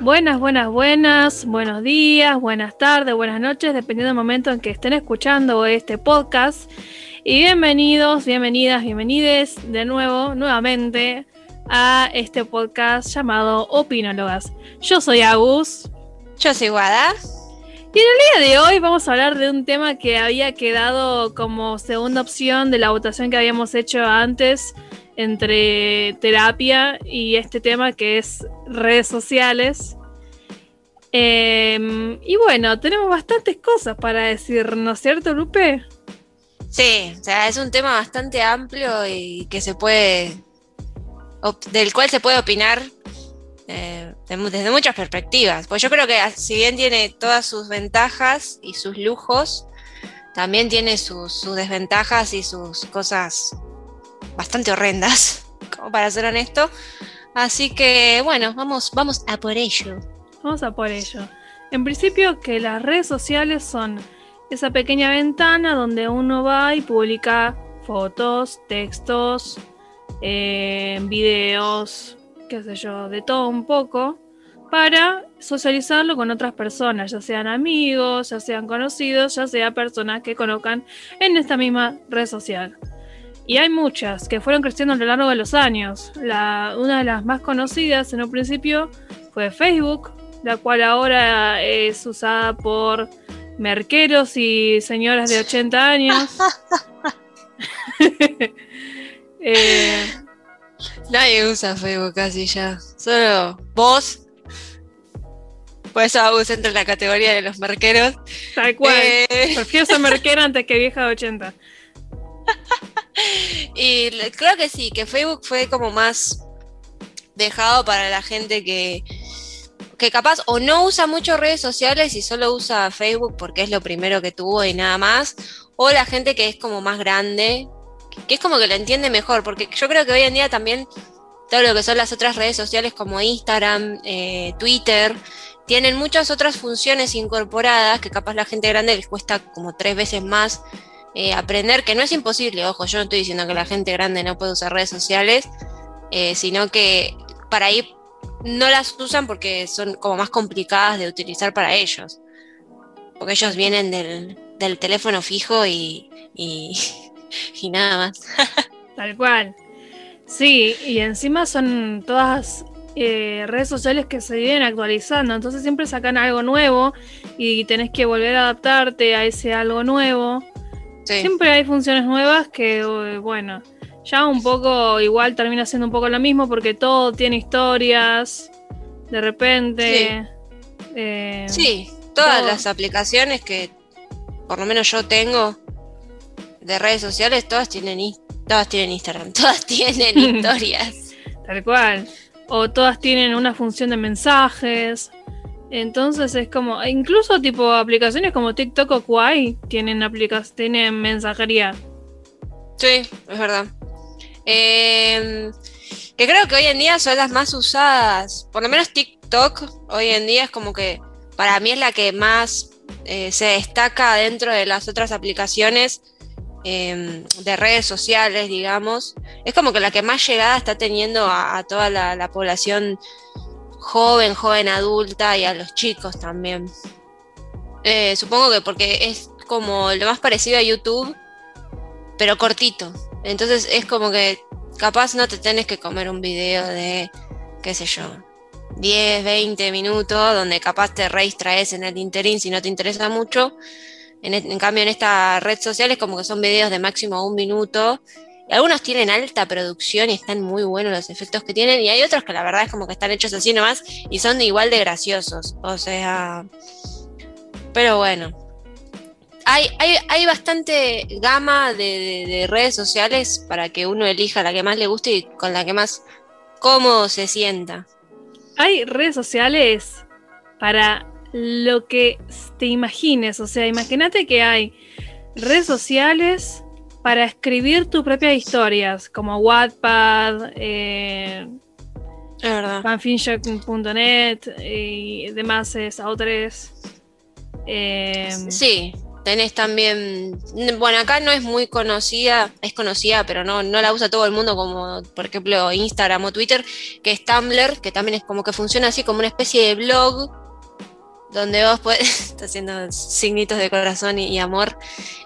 Buenas, buenas, buenas, buenos días, buenas tardes, buenas noches, dependiendo del momento en que estén escuchando este podcast. Y bienvenidos, bienvenidas, bienvenides de nuevo, nuevamente a este podcast llamado Opinólogas. Yo soy Agus. Yo soy Guada. Y en el día de hoy vamos a hablar de un tema que había quedado como segunda opción de la votación que habíamos hecho antes entre terapia y este tema que es redes sociales. Em, y bueno, tenemos bastantes cosas para decir, ¿no es cierto, Lupe? Sí, o sea, es un tema bastante amplio y que se puede, del cual se puede opinar eh, desde muchas perspectivas. Pues yo creo que si bien tiene todas sus ventajas y sus lujos, también tiene sus, desventajas y sus cosas bastante horrendas, como para ser honesto. Así que bueno, vamos, vamos a por ello. Vamos a por ello. En principio que las redes sociales son esa pequeña ventana donde uno va y publica fotos, textos, eh, videos, qué sé yo, de todo un poco, para socializarlo con otras personas, ya sean amigos, ya sean conocidos, ya sea personas que conozcan en esta misma red social. Y hay muchas que fueron creciendo a lo largo de los años. La, una de las más conocidas en un principio fue Facebook, la cual ahora es usada por merqueros y señoras de 80 años. eh, Nadie usa Facebook casi ya. Solo vos. Por eso Agus entra en la categoría de los merqueros. Tal cual. Eh, Prefiero ser merquera antes que vieja de 80. y creo que sí, que Facebook fue como más dejado para la gente que, que capaz o no usa mucho redes sociales y solo usa Facebook porque es lo primero que tuvo y nada más, o la gente que es como más grande, que es como que lo entiende mejor, porque yo creo que hoy en día también todo lo que son las otras redes sociales como Instagram, eh, Twitter, tienen muchas otras funciones incorporadas que capaz la gente grande les cuesta como tres veces más eh, aprender, que no es imposible, ojo, yo no estoy diciendo que la gente grande no puede usar redes sociales, eh, sino que para ahí no las usan porque son como más complicadas de utilizar para ellos. Porque ellos vienen del, teléfono fijo y, y, nada más. Tal cual. Sí, y encima son todas eh, redes sociales que se vienen actualizando, entonces siempre sacan algo nuevo y tenés que volver a adaptarte a ese algo nuevo. Siempre hay funciones nuevas que, eh, bueno, ya un poco igual termina siendo un poco lo mismo porque todo tiene historias, de repente. Sí, eh, sí todas las aplicaciones que por lo menos yo tengo de redes sociales, todas tienen, todas tienen Instagram, todas tienen historias. Tal cual. O todas tienen una función de mensajes. Entonces es como, incluso tipo aplicaciones como TikTok o Kwai tienen, tienen mensajería. Sí, es verdad. Em, que creo que hoy en día son las más usadas. Por lo menos TikTok hoy en día es como que para mí es la que más eh, se destaca dentro de las otras aplicaciones em, de redes sociales, digamos. Es como que la que más llegada está teniendo a, toda la, población joven, joven adulta y a los chicos también. Eh, supongo que porque es como lo más parecido a YouTube, pero cortito. Entonces es como que capaz no te tenés que comer un video de, qué sé yo, 10, 20 minutos, donde capaz te traes en el interín si no te interesa mucho. En, en, cambio, en esta red social es como que son videos de máximo un minuto. Algunos tienen alta producción y están muy buenos los efectos que tienen. Y hay otros que la verdad es como que están hechos así nomás y son igual de graciosos. O sea. Pero bueno, hay, hay, bastante gama de, redes sociales para que uno elija la que más le guste y con la que más cómodo se sienta. Hay redes sociales para lo que te imagines. O sea, imagínate que hay redes sociales para escribir tus propias historias, como Wattpad, eh, fanfiction.net y demás es a Eh, sí, Tenés también, bueno, acá no es muy conocida, es conocida, pero no, no la usa todo el mundo como, por ejemplo, Instagram o Twitter, que es Tumblr, que también es como que funciona así como una especie de blog, donde vos puedes, está haciendo signitos de corazón y, amor.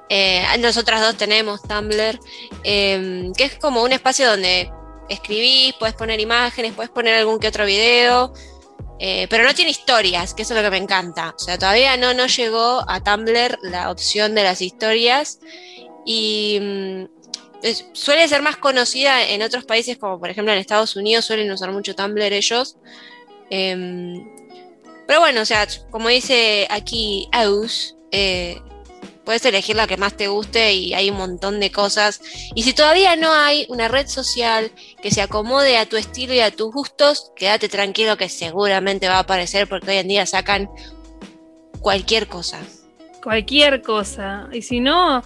Eh, nosotras dos tenemos Tumblr, em, que es como un espacio donde escribís, puedes poner imágenes, puedes poner algún que otro video. Eh, pero no tiene historias, que eso es lo que me encanta. O sea, todavía no, llegó a Tumblr la opción de las historias. Y mm, suele ser más conocida en otros países, como por ejemplo en Estados Unidos, suelen usar mucho Tumblr ellos. Em, pero bueno, o sea, como dice aquí Aus, eh, puedes elegir la que más te guste y hay un montón de cosas. Y si todavía no hay una red social que se acomode a tu estilo y a tus gustos, quédate tranquilo que seguramente va a aparecer porque hoy en día sacan cualquier cosa. Cualquier cosa. Y si no,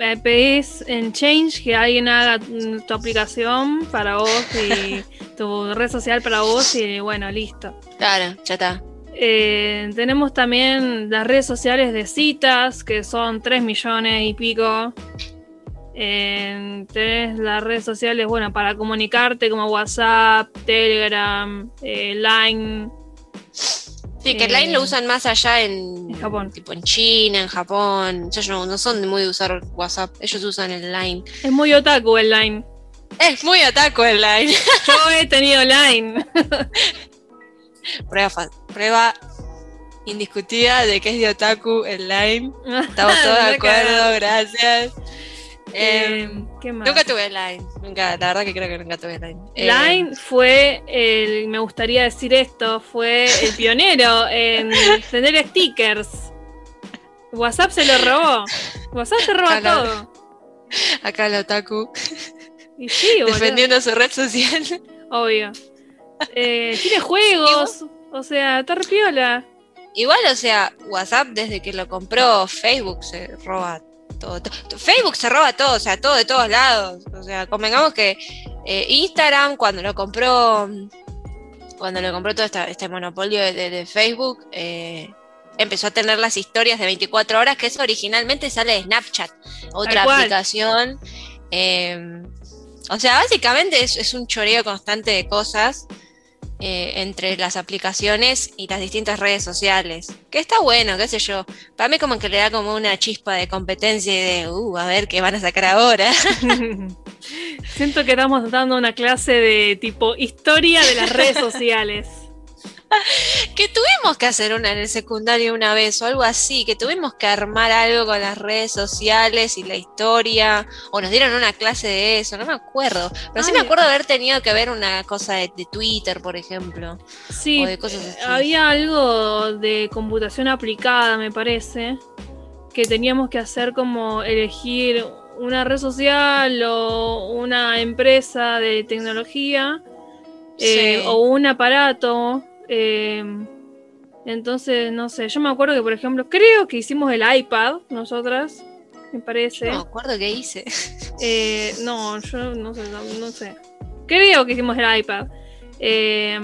eh, pedís en Change que alguien haga tu aplicación para vos y tu red social para vos y bueno, listo. Claro, ya está. Eh, tenemos también las redes sociales de citas, que son 3 millones y pico. Eh, tenés las redes sociales, bueno, para comunicarte como WhatsApp, Telegram, eh, Line. Sí, que Line lo usan más allá en, Japón. Tipo en China, en Japón. Ellos no, son muy de usar WhatsApp, ellos usan el Line. Es muy otaku el Line. Es muy otaku el Line. Yo he tenido Line. Prueba, prueba indiscutida de que es de otaku el line. Estamos todos de acuerdo, gracias. Eh, em, nunca tuve Line, nunca, la verdad que creo que nunca tuve Line. Line fue el, me gustaría decir esto, fue el pionero en tener stickers. WhatsApp se lo robó. WhatsApp se roba todo. acá el otaku. Defendiendo su red social. Obvio. Eh, tiene juegos, o sea, está repiola. Igual, o sea, WhatsApp desde que lo compró Facebook se roba todo, Facebook se roba todo, o sea, todo de todos lados. O sea, convengamos que eh, Instagram cuando lo compró, cuando lo compró todo este monopolio de, Facebook, eh, empezó a tener las historias de 24 horas, que eso originalmente sale de Snapchat, otra aplicación. o sea, básicamente es, es un choreo constante de cosas. Eh, entre las aplicaciones y las distintas redes sociales. Que está bueno, qué sé yo. Para mí como que le da como una chispa de competencia y de, uh, a ver qué van a sacar ahora. Siento que estamos dando una clase de tipo historia de las redes sociales. que tuvimos que hacer una en el secundario una vez o algo así, que tuvimos que armar algo con las redes sociales y la historia, o nos dieron una clase de eso, no me acuerdo, pero sí me acuerdo de haber tenido que ver una cosa de, Twitter, por ejemplo. Sí, había algo de computación aplicada, me parece, que teníamos que hacer como elegir una red social o una empresa de tecnología. Eh, o un aparato eh, entonces, no sé, yo me acuerdo que, por ejemplo, creo que hicimos el iPad, nosotras, me parece. no me acuerdo qué hice. Eh, no, yo no sé, no, sé. Creo que hicimos el iPad. Eh,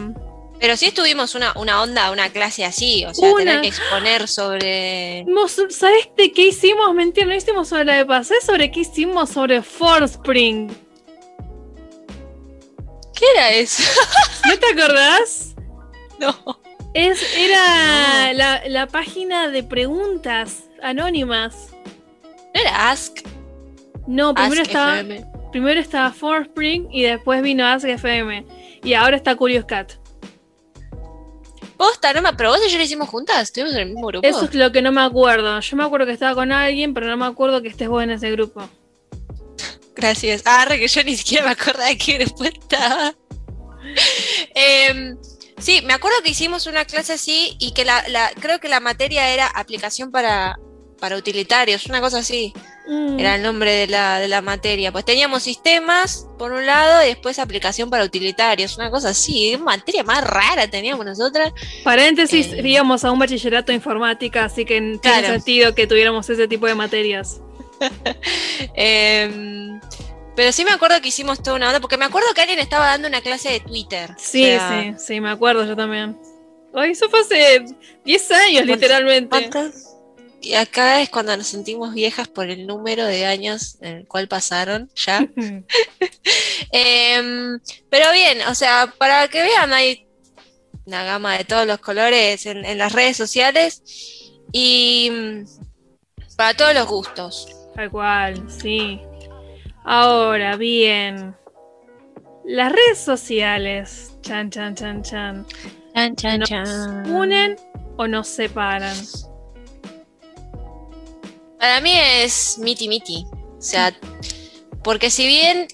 pero sí estuvimos una, una onda, una clase así, o sea, tener que exponer sobre. ¿Sabes de qué hicimos? Mentira, no hicimos sobre la iPad, ¿sabes sobre qué hicimos? Sobre Spring ¿Qué era eso? ¿No te acordás? No. Es, era La, página de preguntas anónimas. ¿No era Ask? No, primero estaba. Primero estaba Forspring y después vino Ask FM. Y ahora está Curious Cat. Posta, no me, pero vos y yo lo hicimos juntas, estuvimos en el mismo grupo. Eso es lo que no me acuerdo. Yo me acuerdo que estaba con alguien, pero no me acuerdo que estés vos en ese grupo. Gracias. Ah, que yo ni siquiera me acordaba de qué grupo estaba. eh, Sí, me acuerdo que hicimos una clase así y que la, creo que la materia era aplicación para, para utilitarios, una cosa así. Mm. Era el nombre de la, de la materia. Pues teníamos sistemas por un lado y después aplicación para utilitarios, una cosa así. Materia más rara teníamos nosotras. Paréntesis, eh, íbamos a un bachillerato de informática, así que tiene sentido que tuviéramos ese tipo de materias. eh, pero sí me acuerdo que hicimos toda una onda, porque me acuerdo que alguien estaba dando una clase de Twitter. Sí, sí, sí, me acuerdo yo también. Ay, eso fue hace 10 años, literalmente. ¿Cuántos? acá es cuando nos sentimos viejas por el número de años en el cual pasaron ya. Em, pero bien, o sea, para que vean, hay una gama de todos los colores en, las redes sociales y mm, para todos los gustos. Tal cual, sí. Ahora, bien. Las redes sociales, chan, chan, chan, chan. Chan, chan, chan. ¿Unen o nos separan? Para mí es miti miti. O sea, porque si bien,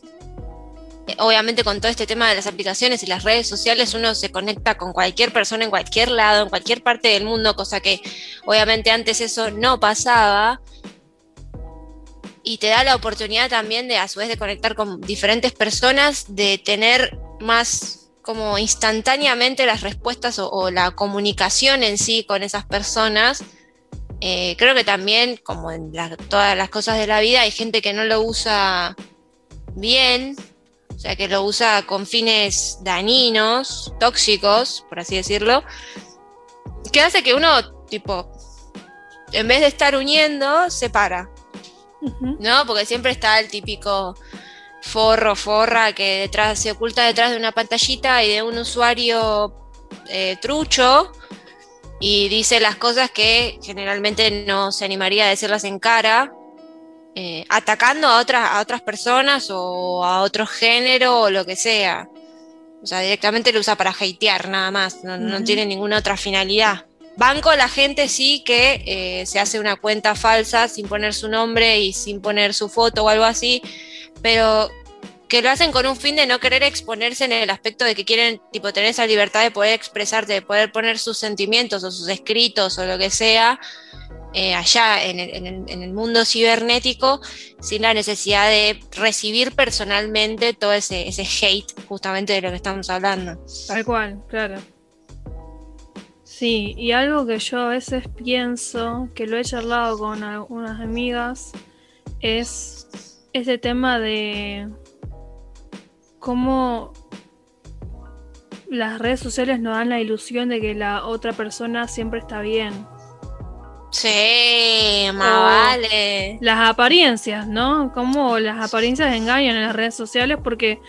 obviamente con todo este tema de las aplicaciones y las redes sociales, uno se conecta con cualquier persona en cualquier lado, en cualquier parte del mundo, cosa que obviamente antes eso no pasaba. Y te da la oportunidad también de, a su vez, de conectar con diferentes personas, de tener más como instantáneamente las respuestas o la comunicación en sí con esas personas. Eh, creo que también, como en todas las cosas de la vida, hay gente que no lo usa bien, o sea, que lo usa con fines dañinos, tóxicos, por así decirlo, que hace que uno, tipo, en vez de estar uniendo, ¿No? Porque siempre está el típico forro, forra, que detrás se oculta detrás de una pantallita y de un usuario eh, trucho y dice las cosas que generalmente no se animaría a decirlas en cara, eh, atacando a otras, a otras personas o a otro género o lo que sea. O sea, directamente lo usa para hatear nada más, no, tiene ninguna otra finalidad. Banco la gente sí que eh, se hace una cuenta falsa sin poner su nombre y sin poner su foto o algo así, pero que lo hacen con un fin de no querer exponerse en el aspecto de que quieren tipo tener esa libertad de poder expresarte, de poder poner sus sentimientos o sus escritos o lo que sea eh, allá en el, mundo cibernético sin la necesidad de recibir personalmente todo ese, ese hate justamente de lo que estamos hablando. Tal cual, claro. Sí, y algo que yo a veces pienso, que lo he charlado con algunas amigas, es ese tema de cómo las redes sociales nos dan la ilusión de que la otra persona siempre está bien. Sí, más vale. Las apariencias, ¿no? Cómo las apariencias engañan en las redes sociales porque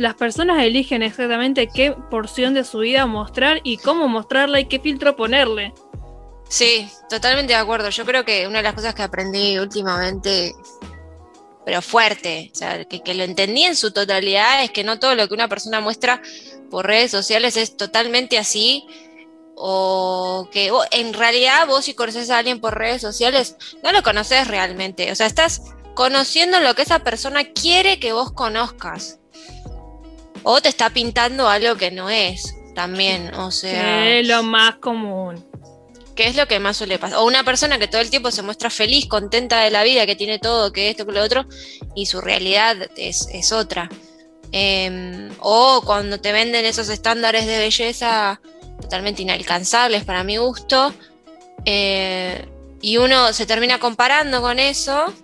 las personas eligen exactamente qué porción de su vida mostrar y cómo mostrarla y qué filtro ponerle. Sí, totalmente de acuerdo. Yo creo que una de las cosas que aprendí últimamente pero fuerte, o sea, que, lo entendí en su totalidad, es que no todo lo que una persona muestra por redes sociales es totalmente así, o que en realidad vos si conoces a alguien por redes sociales, no lo conoces realmente, o sea, estás conociendo lo que esa persona quiere que vos conozcas, o te está pintando algo que no es, también, o sea... Es lo más común que es lo que más suele pasar. O una persona que todo el tiempo se muestra feliz, contenta de la vida, que tiene todo, que esto, que lo otro, y su realidad es, otra. Em, o cuando te venden esos estándares de belleza totalmente inalcanzables para mi gusto, eh, y uno se termina comparando con eso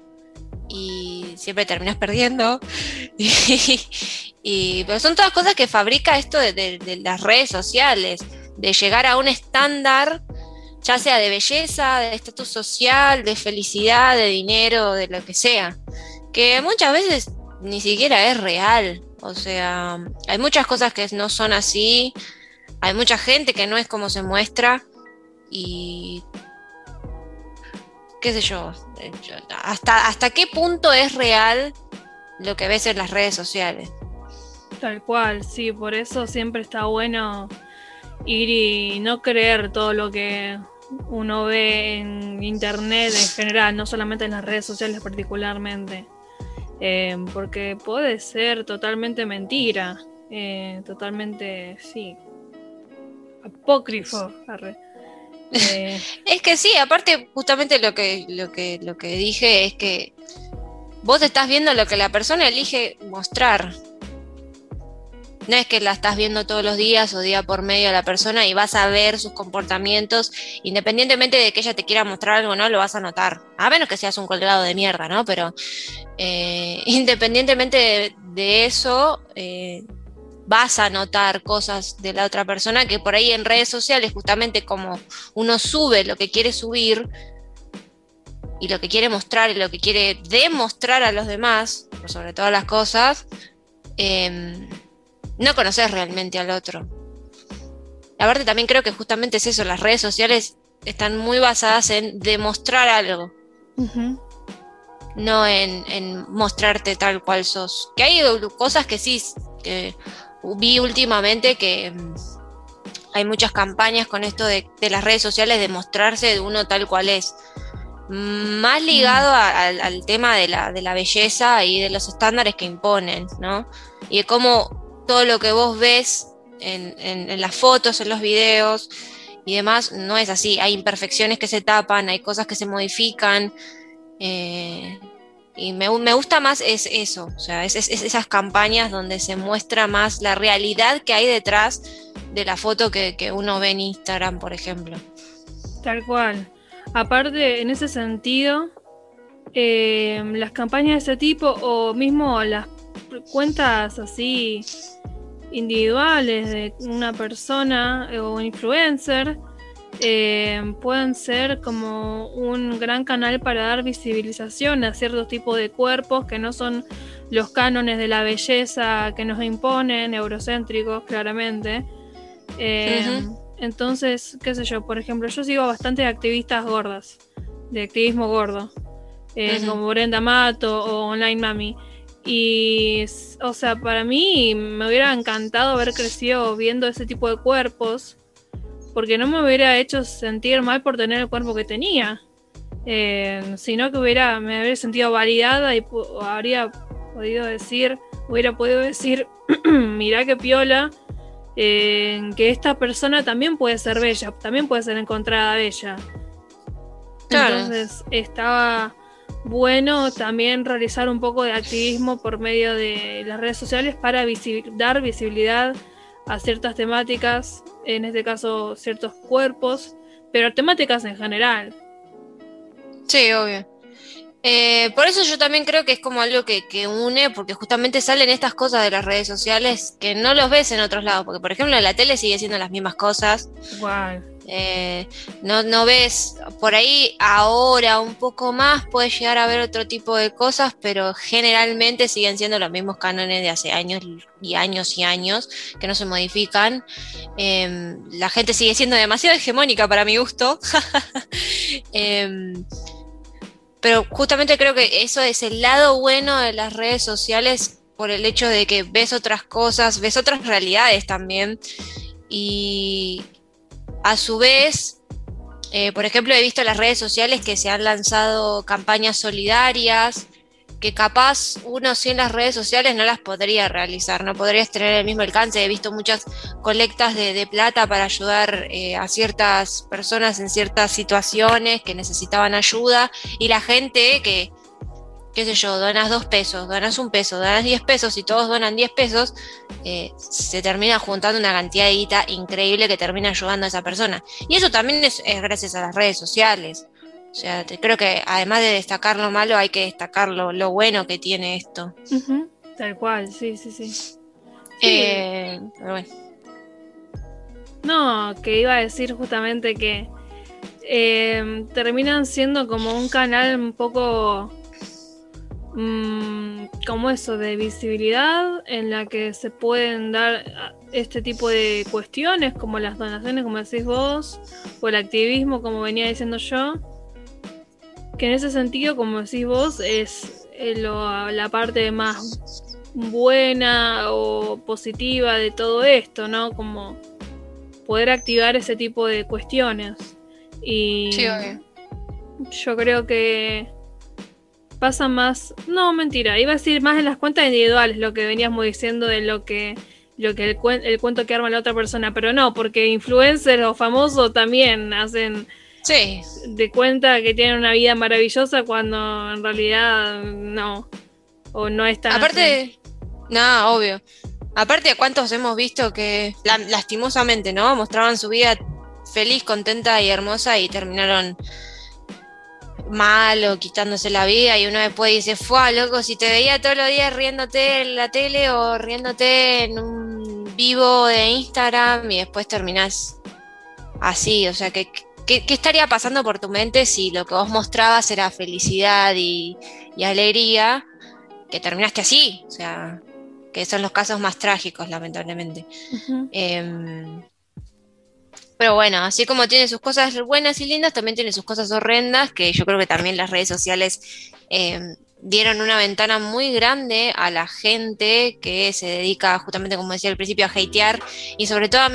y siempre terminas perdiendo. y, pero son todas cosas que fabrica esto de las redes sociales, de llegar a un estándar ya sea de belleza, de estatus social, de felicidad, de dinero, de lo que sea, que muchas veces ni siquiera es real. O sea, hay muchas cosas que no son así, hay mucha gente que no es como se muestra y qué sé yo, hasta, hasta qué punto es real lo que ves en las redes sociales. Tal cual, sí, por eso siempre está bueno ir y no creer todo lo que uno ve en internet en general, no solamente en las redes sociales particularmente. Eh, porque puede ser totalmente mentira, eh, totalmente, sí, apócrifo. Eh, es que sí, aparte justamente lo que, lo, que, lo que dije es que vos estás viendo lo que la persona elige mostrar. No es que la estás viendo todos los días o día por medio a la persona y vas a ver sus comportamientos, independientemente de que ella te quiera mostrar algo o no, lo vas a notar. A menos que seas un colgado de mierda, ¿no? Pero eh, independientemente de, eso, eh, vas a notar cosas de la otra persona que por ahí en redes sociales, justamente como uno sube lo que quiere subir, y lo que quiere mostrar y lo que quiere demostrar a los demás, por sobre todas las cosas, em, no conoces realmente al otro. Aparte también creo que justamente es eso, las redes sociales están muy basadas en demostrar algo. No en, mostrarte tal cual sos. Que hay cosas que sí, vi últimamente que mm, hay muchas campañas con esto de, las redes sociales de mostrarse de uno tal cual es. Más ligado mm. al tema de la, de la belleza y de los estándares que imponen, ¿no? Y de cómo todo lo que vos ves en, las fotos, en los videos y demás, no es así. Hay imperfecciones que se tapan, hay cosas que se modifican. Eh, y me, gusta más es eso, o sea, es, esas campañas donde se muestra más la realidad que hay detrás de la foto que, uno ve en Instagram, por ejemplo. Tal cual. Aparte, en ese sentido, eh, las campañas de ese tipo o mismo las cuentas así individuales de una persona o un influencer eh, pueden ser como un gran canal para dar visibilización a ciertos tipos de cuerpos que no son los cánones de la belleza que nos imponen, eurocéntricos claramente. Eh, entonces, qué sé yo, por ejemplo, yo sigo bastante activistas gordas, de activismo gordo, eh, como Brenda Mato o Online Mami. Y, o sea, para mí me hubiera encantado haber crecido viendo ese tipo de cuerpos, porque no me hubiera hecho sentir mal por tener el cuerpo que tenía, eh, sino que hubiera, me hubiera sentido validada y habría podido decir, hubiera podido decir, mirá qué piola, eh, que esta persona también puede ser bella, también puede ser encontrada bella. Entonces estaba bueno también realizar un poco de activismo por medio de las redes sociales para dar visibilidad a ciertas temáticas, en este caso ciertos cuerpos, pero temáticas en general. Sí, obvio. Eh, por eso yo también creo que es como algo que, que, une, porque justamente salen estas cosas de las redes sociales que no los ves en otros lados, porque por ejemplo en la tele sigue siendo las mismas cosas. Igual. Eh, no, no ves, por ahí ahora un poco más puedes llegar a ver otro tipo de cosas, pero generalmente siguen siendo los mismos cánones de hace años y años y años que no se modifican. Em, la gente sigue siendo demasiado hegemónica para mi gusto. Em, pero justamente creo que eso es el lado bueno de las redes sociales por el hecho de que ves otras cosas, ves otras realidades también. Y, a su vez, eh, por ejemplo, he visto en las redes sociales que se han lanzado campañas solidarias, que capaz uno sin las redes sociales no las podría realizar, no podrías tener el mismo alcance. He visto muchas colectas de, plata para ayudar eh, a ciertas personas en ciertas situaciones que necesitaban ayuda y la gente que qué sé yo, donas dos pesos, donas un peso, donas diez pesos y todos donan diez pesos, eh, se termina juntando una cantidad de guita increíble que termina ayudando a esa persona. Y eso también es, gracias a las redes sociales. O sea, creo que además de destacar lo malo, hay que destacar lo, bueno que tiene esto. Tal cual, sí, sí, sí. Eh, pero bueno. No, que iba a decir justamente que eh, terminan siendo como un canal un poco Mm, como eso de visibilidad en la que se pueden dar ah, este tipo de cuestiones como las donaciones como decís vos o el activismo como venía diciendo yo que en ese sentido como decís vos es eh, la parte más buena o positiva de todo esto no como poder activar ese tipo de cuestiones. Y yo creo que pasa más. No, mentira, iba a decir más en las cuentas individuales, lo que veníamos diciendo de lo que lo que el, el cuento que arma la otra persona, pero no, porque influencers o famosos también hacen sí. de cuenta que tienen una vida maravillosa cuando en realidad no, o no es tan Aparte, no, obvio. Aparte, ¿a cuántos hemos visto que lastimosamente, ¿no? Mostraban su vida feliz, contenta y hermosa y terminaron malo, quitándose la vida, y uno después dice, fue loco, si te veía todos los días riéndote en la tele o riéndote en un vivo de Instagram y después terminás así, o sea que ¿qué, estaría pasando por tu mente si lo que vos mostrabas era felicidad y, alegría, que terminaste así? O sea, que son los casos más trágicos, lamentablemente. Em, pero bueno, así como tiene sus cosas buenas y lindas, también tiene sus cosas horrendas, que yo creo que también las redes sociales em, dieron una ventana muy grande a la gente que se dedica justamente, como decía al principio, a hatear y sobre todo,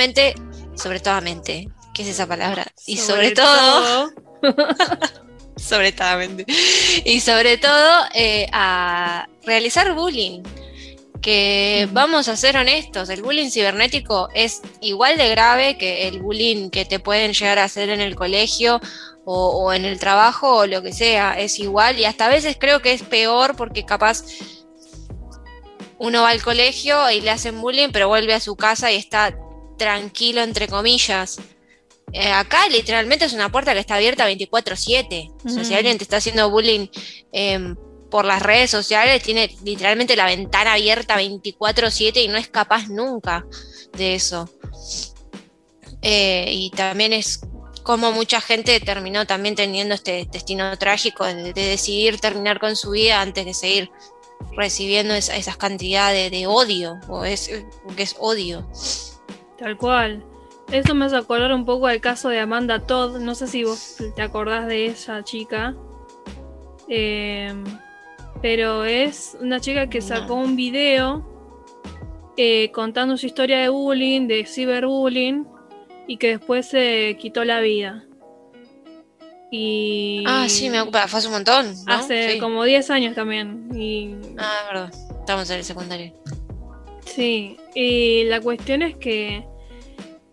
sobre todo, ¿qué es esa palabra? Y sobre, todo, sobre todo, y sobre todo eh, a realizar bullying. Que vamos a ser honestos, el bullying cibernético es igual de grave que el bullying que te pueden llegar a hacer en el colegio o, en el trabajo o lo que sea, es igual y hasta a veces creo que es peor porque capaz uno va al colegio y le hacen bullying, pero vuelve a su casa y está tranquilo, entre comillas. Eh, acá literalmente es una puerta que está abierta 24/7. O sea, si alguien te está haciendo bullying em, por las redes sociales, tiene literalmente la ventana abierta 24/7 y no es capaz nunca de eso. Eh, y también es como mucha gente terminó también teniendo este destino trágico de, decidir terminar con su vida antes de seguir recibiendo esas cantidades de, odio, o es, que es odio. Tal cual. Eso me hace acordar un poco al caso de Amanda Todd. No sé si vos te acordás de esa chica. Em, pero es una chica que sacó un video eh, contando su historia de bullying, de ciberbullying y que después se quitó la vida. Y... Ah, sí, me ocupa, fue hace un montón. Hace como 10 años también. Y... Ah, verdad, estamos en el secundario. Sí, y la cuestión es que,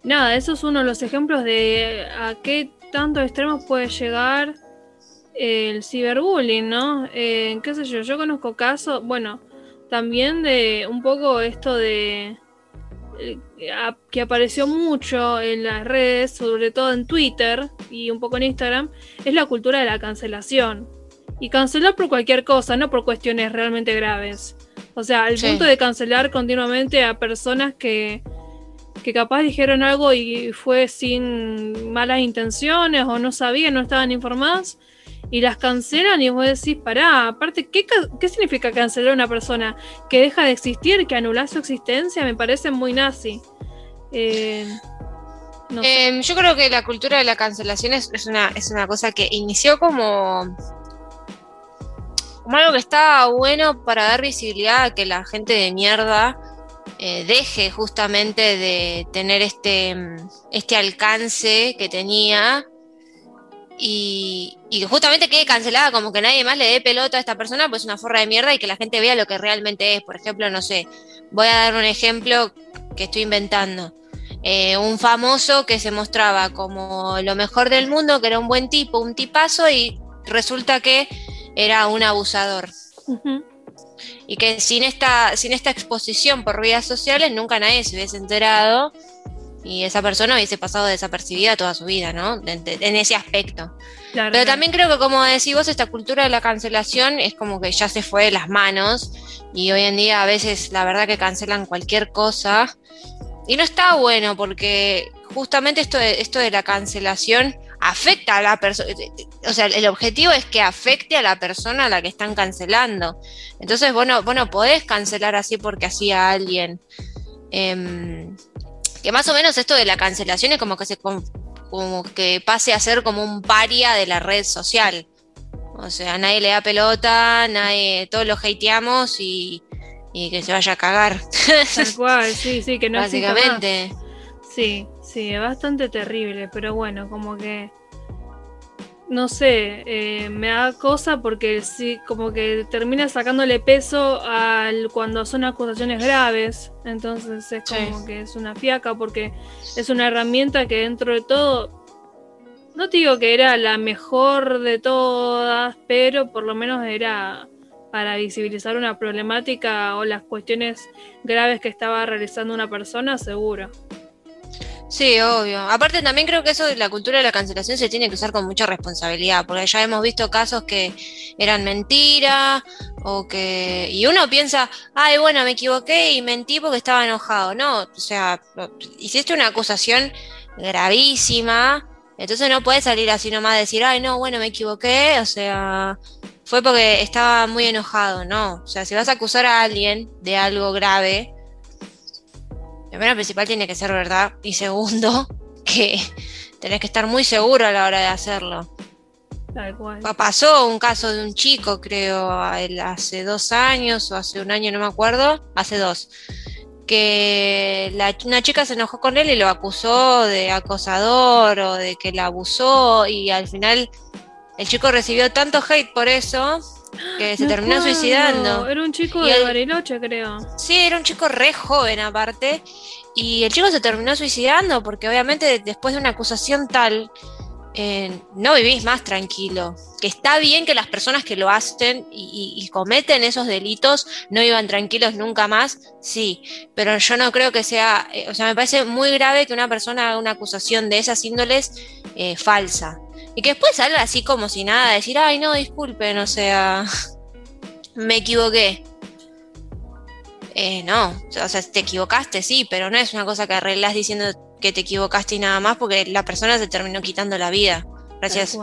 nada, eso es uno de los ejemplos de a qué tantos extremos puede llegar el ciberbullying, ¿no? Eh, ¿Qué sé yo? Yo conozco casos, bueno, también de un poco esto de eh, que apareció mucho en las redes, sobre todo en Twitter y un poco en Instagram, es la cultura de la cancelación. Y cancelar por cualquier cosa, no por cuestiones realmente graves. O sea, el punto de cancelar continuamente a personas que, que capaz dijeron algo y fue sin malas intenciones o no sabían, no estaban informadas y las cancelan y vos decís, pará, aparte, ¿qué, ¿qué significa cancelar a una persona? ¿Que deja de existir? ¿Que anular su existencia? Me parece muy nazi. Eh, em, yo creo que la cultura de la cancelación es, una, es una cosa que inició como, como algo que está bueno para dar visibilidad a que la gente de mierda eh, deje justamente de tener este, este alcance que tenía y, justamente quede cancelada, como que nadie más le dé pelota a esta persona, pues una forra de mierda y que la gente vea lo que realmente es. Por ejemplo, no sé, voy a dar un ejemplo que estoy inventando. Eh, un famoso que se mostraba como lo mejor del mundo, que era un buen tipo, un tipazo, y resulta que era un abusador. Y que sin esta, sin esta exposición por redes sociales nunca nadie se hubiese enterado y esa persona hubiese pasado desapercibida toda su vida, ¿no? en ese aspecto. Pero también creo que, como decís vos, esta cultura de la cancelación es como que ya se fue de las manos y hoy en día a veces la verdad que cancelan cualquier cosa y no está bueno porque justamente esto de, esto de la cancelación afecta a la persona, o sea, el objetivo es que afecte a la persona a la que están cancelando. Entonces, bueno, bueno, podés cancelar así porque así a alguien. Eh, que más o menos esto de la cancelación es como que se como que pase a ser como un paria de la red social. O sea, nadie le da pelota, nadie, todos lo hateamos y, y que se vaya a cagar. Tal cual, sí, sí, que no Básicamente. Sí, sí, es bastante terrible, pero bueno, como que no sé, eh, me da cosa porque sí, como que termina sacándole peso al cuando son acusaciones graves. Entonces es como que es una fiaca porque es una herramienta que dentro de todo, no te digo que era la mejor de todas, pero por lo menos era para visibilizar una problemática o las cuestiones graves que estaba realizando una persona, seguro. Sí, obvio. Aparte también creo que eso de la cultura de la cancelación se tiene que usar con mucha responsabilidad, porque ya hemos visto casos que eran mentira o que y uno piensa, "Ay, bueno, me equivoqué y mentí porque estaba enojado." No, o sea, hiciste una acusación gravísima Entonces no puedes salir así nomás a decir, ay, no, bueno, me equivoqué, o sea, fue porque estaba muy enojado, no. O sea, si vas a acusar a alguien de algo grave, primero principal tiene que ser verdad y segundo, que tenés que estar muy seguro a la hora de hacerlo. Pasó un caso de un chico, creo, hace dos años o hace un año, no me acuerdo, hace dos, que la, una chica se enojó con él y lo acusó de acosador o de que la abusó y al final el chico recibió tanto hate por eso que se terminó suicidando. Era un chico de Bariloche, creo. Sí, era un chico re joven aparte. Y el chico se terminó suicidando porque obviamente después de una acusación tal, eh, no vivís más tranquilo. Que está bien que las personas que lo hacen y, cometen esos delitos no vivan tranquilos nunca más, sí, pero yo no creo que sea, eh, o sea, me parece muy grave que una persona haga una acusación de esas índoles eh, falsa. Y que después salga así como si nada, decir, ay, no, disculpen, o sea, me equivoqué. no, o sea, te equivocaste, sí, pero no es una cosa que arreglas diciendo que te equivocaste y nada más porque la persona se terminó quitando la vida. Gracias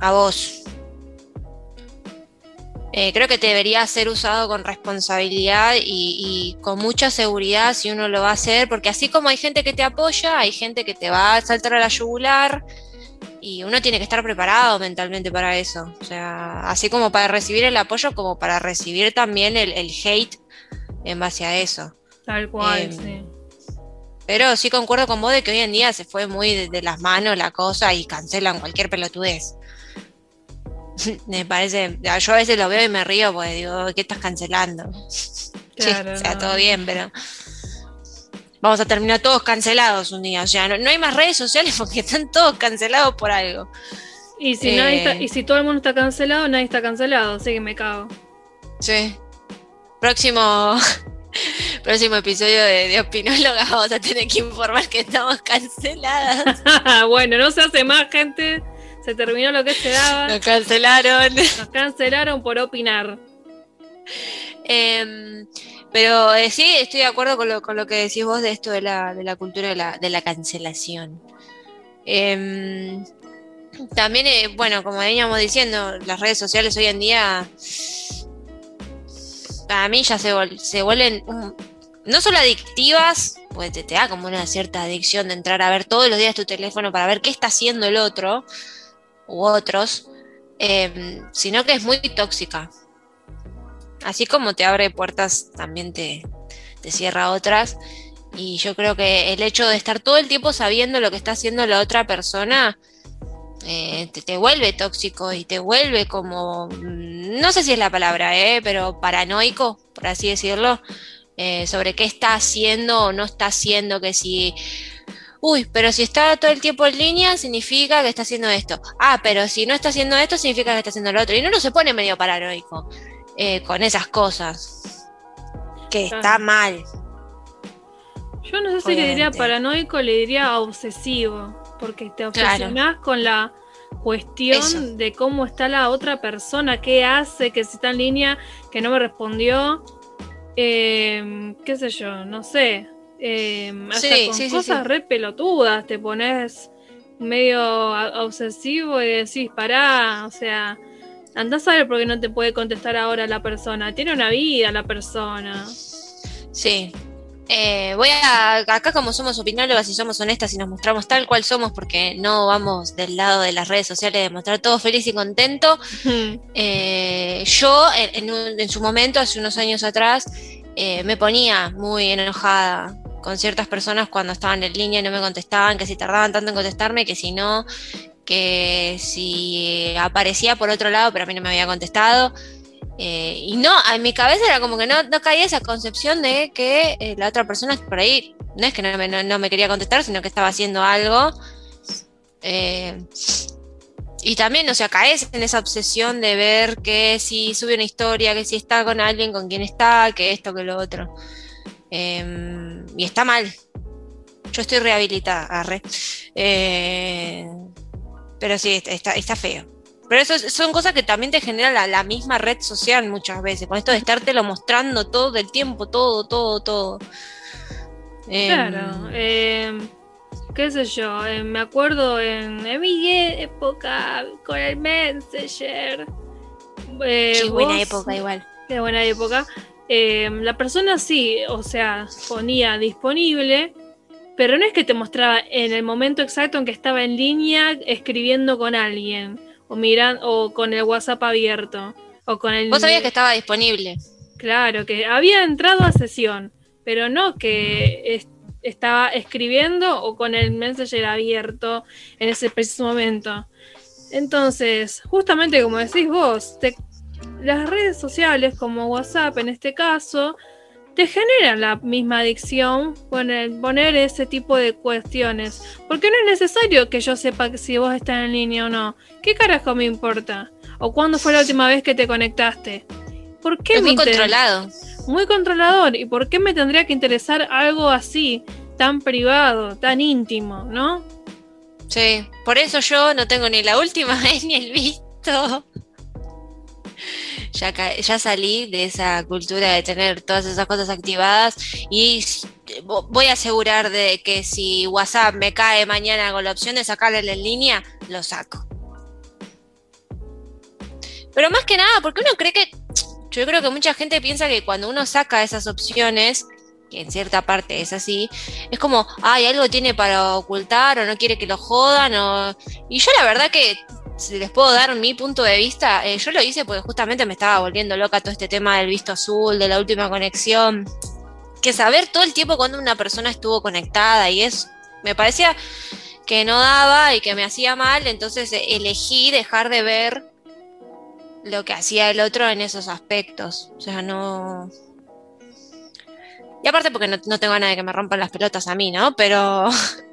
a vos. Eh, creo que debería ser usado con responsabilidad y, con mucha seguridad si uno lo va a hacer, porque así como hay gente que te apoya, hay gente que te va a saltar a la yugular y uno tiene que estar preparado mentalmente para eso. O sea, así como para recibir el apoyo, como para recibir también el, hate en base a eso. Tal cual, em, sí. Pero sí concuerdo con vos de que hoy en día se fue muy de, las manos la cosa y cancelan cualquier pelotudez. me parece, yo a veces lo veo y me río porque digo, ¿qué estás cancelando? Claro, o sea, todo bien, pero vamos a terminar todos cancelados un día. O sea, no, hay más redes sociales porque están todos cancelados por algo. Y si, eh, y si todo el mundo está cancelado, nadie está cancelado, así que me cago. Sí. Próximo próximo episodio de, de Opinóloga vamos a tener que informar que estamos canceladas. bueno, no se hace más, gente. Se terminó lo que se daba. Nos cancelaron. Nos cancelaron por opinar. Em, pero eh, sí, estoy de acuerdo con lo, con lo, que decís vos de esto de la, de la cultura de la, de la cancelación. Em, también, eh, bueno, como veníamos diciendo, las redes sociales hoy en día a mí ya se, se vuelven no solo adictivas, pues te, da como una cierta adicción de entrar a ver todos los días tu teléfono para ver qué está haciendo el otro u otros, em, sino que es muy tóxica. Así como te abre puertas, también te, te cierra otras. Y yo creo que el hecho de estar todo el tiempo sabiendo lo que está haciendo la otra persona, eh, te, vuelve tóxico y te vuelve como, mm, no sé si es la palabra, eh, pero paranoico, por así decirlo, eh, sobre qué está haciendo o no está haciendo, que si... Uy, pero si está todo el tiempo en línea, significa que está haciendo esto. Ah, pero si no está haciendo esto, significa que está haciendo lo otro. Y no, no se pone medio paranoico con esas cosas. Que está mal. Yo no sé si le diría paranoico, le diría obsesivo porque te obsesionás con la cuestión de cómo está la otra persona, qué hace, que si está en línea, que no me respondió, em, qué sé yo, no sé, em, hasta con cosas re pelotudas te pones medio obsesivo y decís, pará, o sea, andás a ver por qué no te puede contestar ahora la persona, tiene una vida la persona. Sí, eh, voy a, acá como somos opinólogas y somos honestas y nos mostramos tal cual somos porque no vamos del lado de las redes sociales de mostrar todo feliz y contento. Eh, yo en, su momento, hace unos años atrás, eh, me ponía muy enojada con ciertas personas cuando estaban en línea y no me contestaban, que si tardaban tanto en contestarme, que si no, que si aparecía por otro lado pero a mí no me había contestado. Eh, y no, en mi cabeza era como que no, no caía esa concepción de que eh, la otra persona por ahí no es que no me, no, me, quería contestar, sino que estaba haciendo algo. Eh, y también, o sea, caes en esa obsesión de ver que si sube una historia, que si está con alguien, con quien está, que esto, que lo otro. Em, y está mal. Yo estoy rehabilitada, arre. Pero sí, está, está feo. Pero eso son cosas que también te genera la, misma red social muchas veces, con esto de estártelo mostrando todo el tiempo, todo, todo, todo. Em, claro. Em, qué sé yo, eh, me acuerdo en, en, mi época con el Messenger. Eh, Qué buena época igual. Qué buena época. Eh, la persona sí, o sea, ponía disponible, pero no es que te mostraba en el momento exacto en que estaba en línea escribiendo con alguien o mirando o con el WhatsApp abierto o con el Vos sabías que estaba disponible. Claro, que había entrado a sesión, pero no que estaba escribiendo o con el Messenger abierto en ese preciso momento. Entonces, justamente como decís vos, las redes sociales como WhatsApp en este caso te generan la misma adicción poner, poner ese tipo de cuestiones. Porque no es necesario que yo sepa si vos estás en línea o no. ¿Qué carajo me importa? ¿O cuándo fue la última vez que te conectaste? ¿Por qué es muy controlado. Muy controlador. ¿Y por qué me tendría que interesar algo así, tan privado, tan íntimo, no? Sí, por eso yo no tengo ni la última vez ni el visto ya, ya salí de esa cultura de tener todas esas cosas activadas y voy a asegurar de que si WhatsApp me cae mañana con la opción de sacarle en línea, lo saco. Pero más que nada, porque uno cree que, yo creo que mucha gente piensa que cuando uno saca esas opciones, que en cierta parte es así, es como, ay, algo tiene para ocultar o no quiere que lo jodan o... Y yo la verdad que si les puedo dar mi punto de vista, eh, yo lo hice porque justamente me estaba volviendo loca todo este tema del visto azul, de la última conexión. Que saber todo el tiempo cuando una persona estuvo conectada y eso me parecía que no daba y que me hacía mal, entonces eh, elegí dejar de ver lo que hacía el otro en esos aspectos. O sea, no. Y aparte porque no, no tengo ganas de que me rompan las pelotas a mí, ¿no? Pero.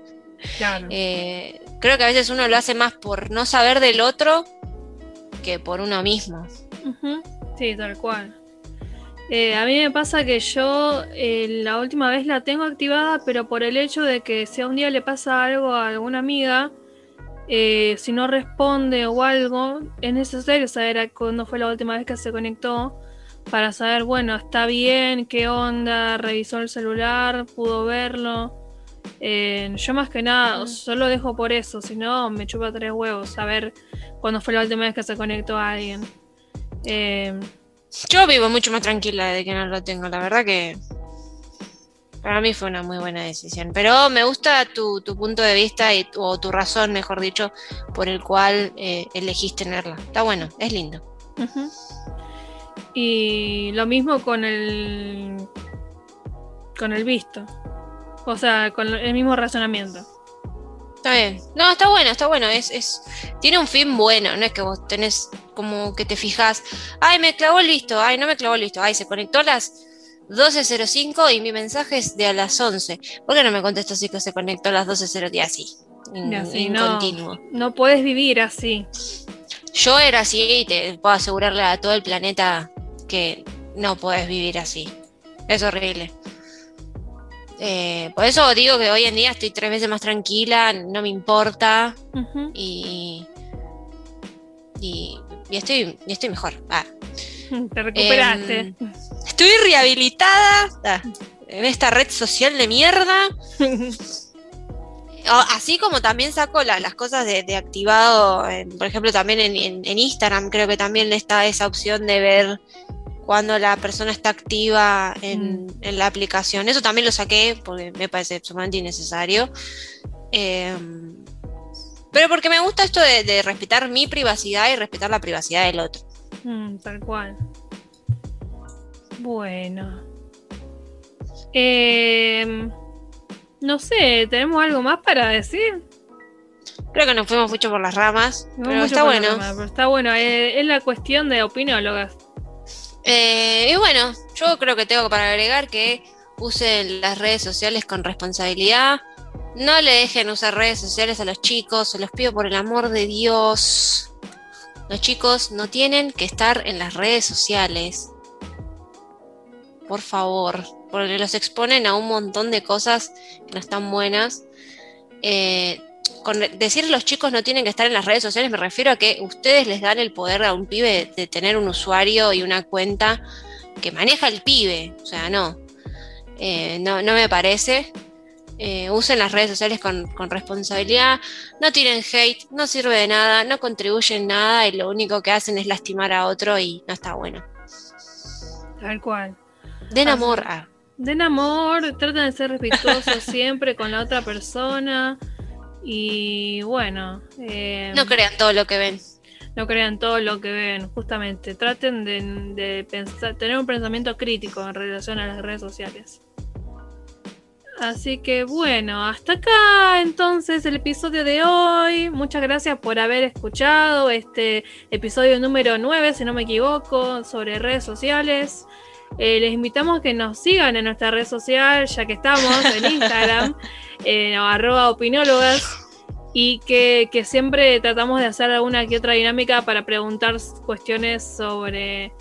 Claro. Eh, creo que a veces uno lo hace más por no saber del otro que por uno mismo. Sí, tal cual. Eh, a mí me pasa que yo eh, la última vez la tengo activada, pero por el hecho de que si a un día le pasa algo a alguna amiga, si no responde o algo, es necesario saber cuándo fue la última vez que se conectó para saber, bueno, está bien, qué onda, revisó el celular, pudo verlo. Eh, yo más que nada solo dejo por eso, si no me chupa tres huevos a ver cuándo fue la última vez que se conectó a alguien. Eh, yo vivo mucho más tranquila de que no lo tengo, la verdad que para mí fue una muy buena decisión. Pero me gusta tu, punto de vista y o tu razón, mejor dicho, por el cual eh, elegís tenerla. Está bueno, es lindo. Y lo mismo con el con el visto. O sea, con el mismo razonamiento. Está bien. No, está bueno, está bueno. Es, es, tiene un fin bueno. No es que vos tenés como que te fijas. Ay, me clavó el visto. Ay, no me clavó el visto. Ay, se conectó a las 12.05 y mi mensaje es de a las 11. ¿Por qué no me contestó así que se conectó a las 12.05? Y así. así no, continuo. No puedes vivir así. Yo era así y te puedo asegurarle a todo el planeta que no puedes vivir así. Es horrible. Eh, por eso digo que hoy en día estoy tres veces más tranquila, no me importa y, y, estoy, estoy mejor. Ah. Te recuperaste. Em, estoy rehabilitada ah, en esta red social de mierda. Así como también saco las cosas de, activado, por ejemplo, también en, en, Instagram creo que también está esa opción de ver cuando la persona está activa mm. en, la aplicación. Eso también lo saqué porque me parece sumamente innecesario. Em, pero porque me gusta esto de, respetar mi privacidad y respetar la privacidad del otro. Mm, tal cual. Bueno. Em, no sé, ¿tenemos algo más para decir? Creo que nos fuimos mucho por las ramas, pero está bueno. pero está bueno, es la cuestión de opinólogas. Eh, y bueno, yo creo que tengo para agregar que usen las redes sociales con responsabilidad. No le dejen usar redes sociales a los chicos, se los pido por el amor de Dios. Los chicos no tienen que estar en las redes sociales. Por favor, porque los exponen a un montón de cosas que no están buenas. Eh, con decir los chicos no tienen que estar en las redes sociales, me refiero a que ustedes les dan el poder a un pibe de, tener un usuario y una cuenta que maneja el pibe. O sea, no. Eh, no, no me parece. eh, usen las redes sociales con, con, responsabilidad, no tiren hate, no sirve de nada, no contribuyen nada y lo único que hacen es lastimar a otro y no está bueno. Tal cual. Den amor a. Den amor, traten de ser respetuosos siempre con la otra persona y bueno. Eh, no crean todo lo que ven. No crean todo lo que ven, justamente. Traten de, de pensar, tener un pensamiento crítico en relación a las redes sociales. Así que bueno, hasta acá entonces el episodio de hoy. Muchas gracias por haber escuchado este episodio número 9, si no me equivoco, sobre redes sociales. Eh, les invitamos a que nos sigan en nuestra red social, ya que estamos en Instagram, eh, arroba opinólogas, y que, que siempre tratamos de hacer alguna que otra dinámica para preguntar cuestiones sobre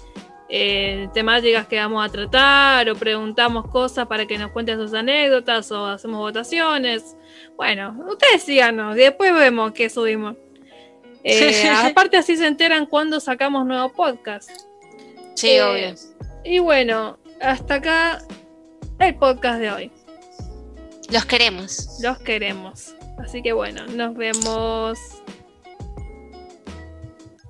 eh, temáticas que vamos a tratar o preguntamos cosas para que nos cuenten sus anécdotas o hacemos votaciones. Bueno, ustedes síganos y después vemos qué subimos. Eh, aparte así se enteran cuando sacamos nuevo podcast. Sí, obvio. Y bueno, hasta acá el podcast de hoy. Los queremos. Los queremos. Así que bueno, nos vemos.